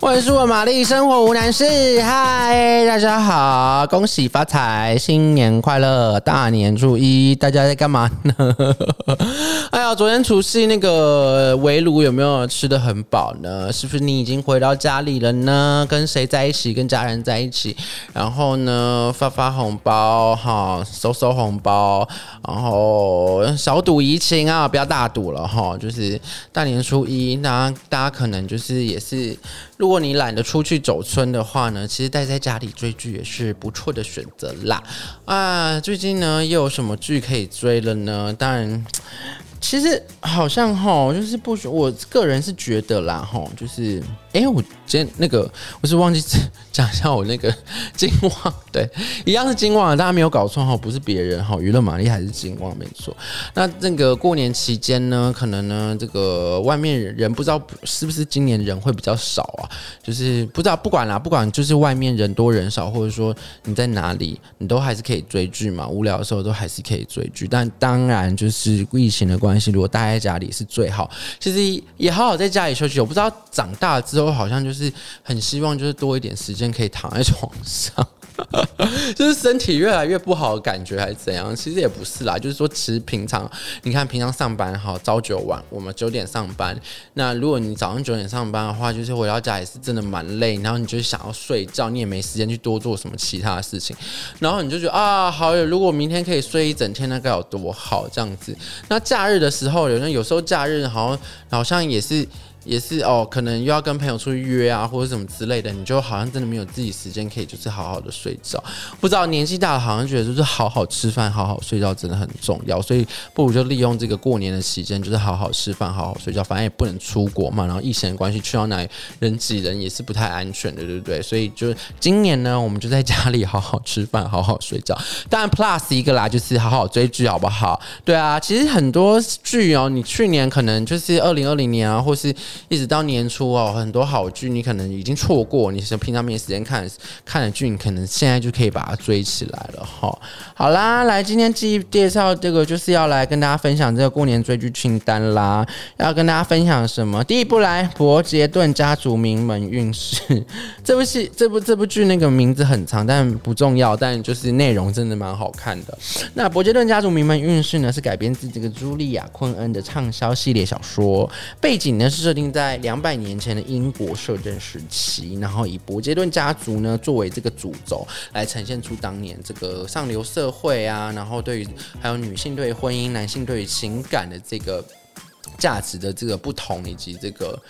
我是我玛丽，生活无难事。嗨，大家好，恭喜发财，新年快乐！大年初一，大家在干嘛呢？哎呀，昨天除夕那个围炉有没有吃的很饱呢？是不是你已经回到家里了呢？跟谁在一起？跟家人在一起，然后呢，发发红包哈，收收红包，然后小赌怡情啊，不要大赌了哈。就是大年初一，大家大家可能就是也是。如果你懒得出去走村的话呢，其实待在家里追剧也是不错的选择啦。啊，最近呢又有什么剧可以追了呢？当然，其实好像哈，就是不，我个人是觉得啦，哈，就是。哎、我今天那个我是忘记讲一下我那个金旺，对，一样是金旺，大家没有搞错哈，不是别人哈，娱乐玛丽还是金旺没错。那这个过年期间呢，可能呢这个外面人不知道是不是今年人会比较少啊，就是不知道不管啦，不管就是外面人多人少，或者说你在哪里，你都还是可以追剧嘛，无聊的时候都还是可以追剧。但当然就是疫情的关系，如果待在家里是最好，其实也好好在家里休息。我不知道长大之后。好像就是是很希望，就是多一点时间可以躺在 床上，就是身体越来越不好的感觉，还是怎样？其实也不是啦，就是说，其实平常你看，平常上班好朝九晚，我们九点上班。那如果你早上九点上班的话，就是回到家也是真的蛮累，然后你就想要睡觉，你也没时间去多做什么其他的事情，然后你就觉得啊，好，如果明天可以睡一整天，那该有多好这样子。那假日的时候，有人有时候假日好像好像也是。也是哦，可能又要跟朋友出去约啊，或者什么之类的，你就好像真的没有自己时间可以就是好好的睡觉。不知道年纪大了，好像觉得就是好好吃饭、好好睡觉真的很重要，所以不如就利用这个过年的期间，就是好好吃饭、好好睡觉。反正也不能出国嘛，然后疫情的关系，去到哪里人挤人也是不太安全的，对不对？所以就今年呢，我们就在家里好好吃饭、好好睡觉。当然，plus 一个啦，就是好好追剧，好不好？对啊，其实很多剧哦，你去年可能就是二零二零年啊，或是一直到年初哦，很多好剧你可能已经错过，你是平常没时间看看的剧，你可能现在就可以把它追起来了哈。好啦，来今天继介绍这个，就是要来跟大家分享这个过年追剧清单啦。要跟大家分享什么？第一部来《伯杰顿家族名门运势》这部戏，这部这部剧那个名字很长，但不重要，但就是内容真的蛮好看的。那《伯杰顿家族名门运势》呢，是改编自这个茱莉亚·昆恩的畅销系列小说，背景呢是设定。在两百年前的英国摄政时期，然后以伯杰顿家族呢作为这个主轴，来呈现出当年这个上流社会啊，然后对于还有女性对婚姻、男性对于情感的这个价值的这个不同，以及这个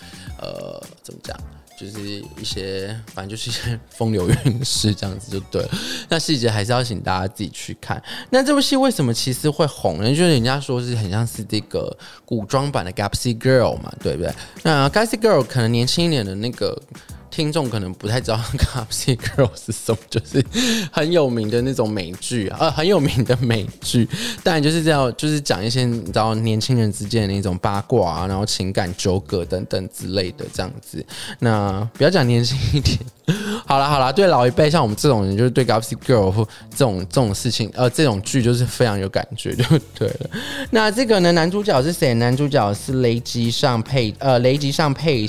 呃怎么讲？就是一些，反正就是一些风流韵事这样子就对了。那细节还是要请大家自己去看。那这部戏为什么其实会红呢？就是人家说是很像是这个古装版的 g a p s y Girl 嘛，对不对？那 g a p s y Girl 可能年轻一点的那个。听众可能不太知道《Gossip Girl》是什么，就是很有名的那种美剧啊，很有名的美剧。当然就是这样，就是讲一些你知道年轻人之间的那种八卦啊，然后情感纠葛等等之类的这样子。那不要讲年轻一点。好了好了，对老一辈像我们这种人，就是对《Gossip Girl》这种这种事情，呃，这种剧就是非常有感觉，就对了。那这个呢，男主角是谁？男主角是雷吉尚佩，呃，雷吉尚佩。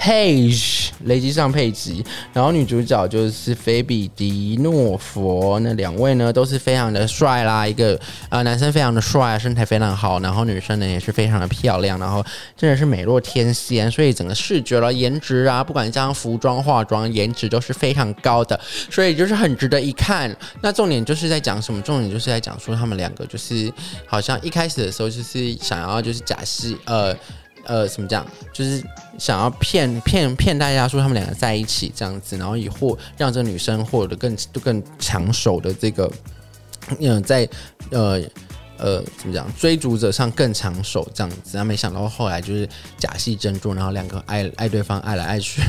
Page 雷吉上佩吉，然后女主角就是菲比迪诺佛，那两位呢都是非常的帅啦，一个呃男生非常的帅，身材非常好，然后女生呢也是非常的漂亮，然后真的是美若天仙，所以整个视觉了颜值啊，不管加上服装化妆，颜值都是非常高的，所以就是很值得一看。那重点就是在讲什么？重点就是在讲说他们两个就是好像一开始的时候就是想要就是假戏呃。呃，怎么讲？就是想要骗骗骗大家说他们两个在一起这样子，然后以获让这个女生获得更更抢手的这个，嗯、在呃呃怎么讲追逐者上更抢手这样子。那没想到后来就是假戏真做，然后两个爱爱对方爱来爱去。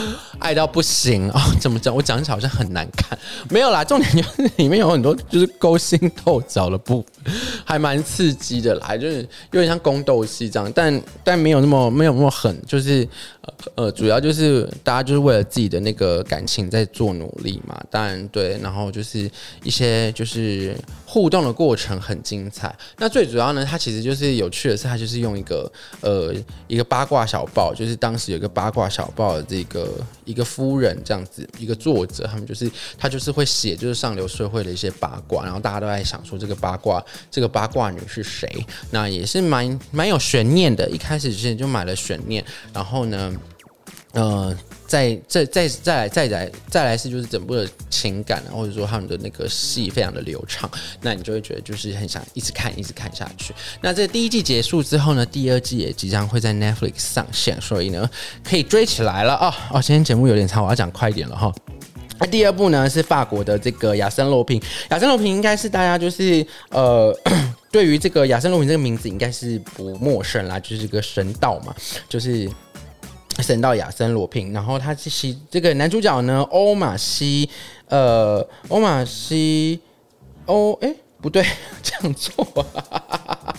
爱到不行哦，怎么讲？我讲起来好像很难看，没有啦。重点就是里面有很多就是勾心斗角的部分，还蛮刺激的啦，就是有点像宫斗戏这样，但但没有那么没有那么狠，就是呃呃，主要就是大家就是为了自己的那个感情在做努力嘛。当然对，然后就是一些就是互动的过程很精彩。那最主要呢，它其实就是有趣的是，它就是用一个呃一个八卦小报，就是当时有一个八卦小报的这个一个夫人这样子一个作者，他们就是他就是会写就是上流社会的一些八卦，然后大家都在想说这个八卦这个八卦女是谁？那也是蛮蛮有悬念的。一开始之前就买了悬念，然后呢，嗯。再再再再来再来再来是就是整部的情感，或者说他们的那个戏非常的流畅，那你就会觉得就是很想一直看一直看下去。那这第一季结束之后呢，第二季也即将会在 Netflix 上线，所以呢可以追起来了哦哦。今天节目有点长，我要讲快一点了哈。那第二部呢是法国的这个亚森罗平，亚森罗平应该是大家就是呃 对于这个亚森罗平这个名字应该是不陌生啦，就是个神道嘛，就是。神道亚森罗平，然后他其实这个男主角呢，欧玛西，呃，欧玛西，欧，哎，不对，这样做，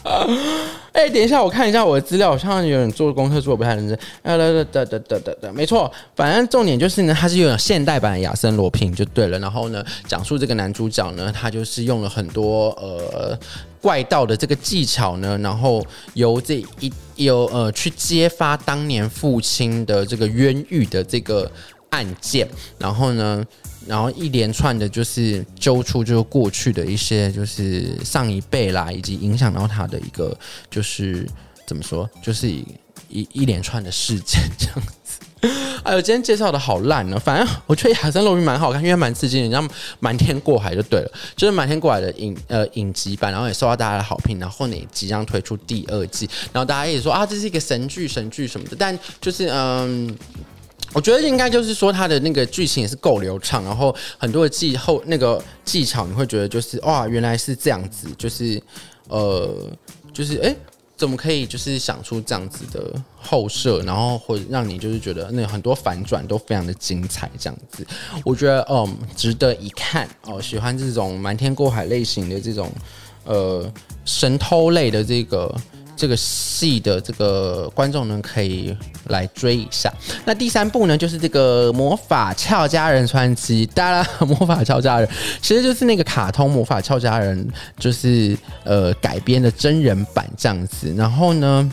哎，等一下，我看一下我的资料，好像有点做功课做的不太认真，啊，哒哒哒哒哒哒哒，没错，反正重点就是呢，他是有现代版的亚森罗平就对了，然后呢，讲述这个男主角呢，他就是用了很多呃。怪盗的这个技巧呢，然后由这一由呃去揭发当年父亲的这个冤狱的这个案件，然后呢，然后一连串的就是揪出就是过去的一些就是上一辈啦，以及影响到他的一个就是怎么说，就是一一连串的事件这样。哎呦，今天介绍的好烂呢！反正 我觉得亚森罗平蛮好看，因为蛮刺激的，你知道瞒天过海就对了，就是瞒天过海的影呃影集版，然后也受到大家的好评，然后呢即将推出第二季，然后大家也说啊，这是一个神剧神剧什么的，但就是嗯，我觉得应该就是说它的那个剧情也是够流畅，然后很多的技后那个技巧你会觉得就是哇，原来是这样子，就是呃，就是哎。怎么可以就是想出这样子的后设，然后会让你就是觉得那很多反转都非常的精彩，这样子，我觉得嗯值得一看哦。喜欢这种瞒天过海类型的这种呃神偷类的这个。这个戏的这个观众呢，可以来追一下。那第三部呢，就是这个《魔法俏佳人传奇》。当然，《魔法俏佳人》其实就是那个卡通《魔法俏佳人》，就是呃改编的真人版这样子。然后呢，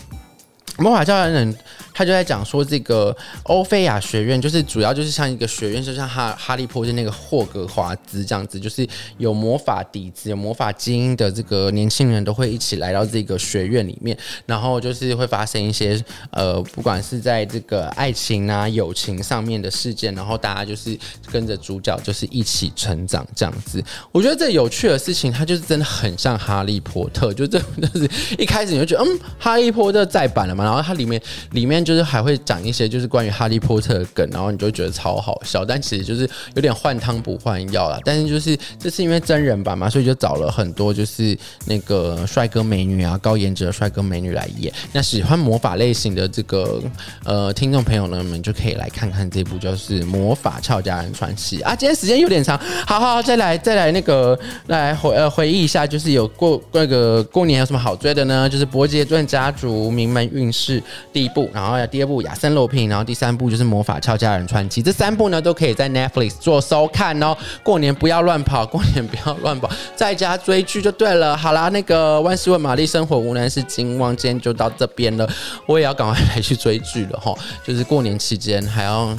《魔法俏佳人》。他就在讲说，这个欧菲亚学院就是主要就是像一个学院，就像哈哈利波特那个霍格华兹这样子，就是有魔法底子、有魔法基因的这个年轻人都会一起来到这个学院里面，然后就是会发生一些呃，不管是在这个爱情啊、友情上面的事件，然后大家就是跟着主角就是一起成长这样子。我觉得这有趣的事情，它就是真的很像哈利波特，就这就是一开始你就觉得嗯，哈利波特再版了嘛，然后它里面里面。就是还会讲一些就是关于哈利波特的梗，然后你就觉得超好笑，但其实就是有点换汤不换药啦。但是就是这是因为真人版嘛，所以就找了很多就是那个帅哥美女啊，高颜值的帅哥美女来演。那喜欢魔法类型的这个呃听众朋友呢，们就可以来看看这部就是《魔法俏佳人传奇》啊。今天时间有点长，好好再来再来那个来回呃回忆一下，就是有过那个过年有什么好追的呢？就是《伯杰顿家族》名门韵事第一部，然后。第二部《亚森罗平》，然后第三部就是《魔法俏佳人传奇》，这三部呢都可以在 Netflix 做收看哦。过年不要乱跑，过年不要乱跑，在家追剧就对了。好啦，那个万事问玛丽，生活无难事，金旺今天就到这边了。我也要赶快来去追剧了哈，就是过年期间还要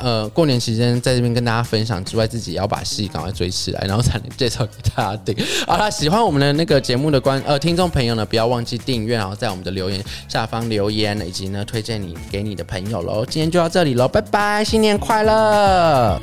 呃，过年期间在这边跟大家分享之外，自己也要把戏赶快追起来，然后才能介绍给大家听。好啦，喜欢我们的那个节目的观呃听众朋友呢，不要忘记订阅，然后在我们的留言下方留言，以及呢推荐。你给你的朋友喽，今天就到这里喽，拜拜，新年快乐！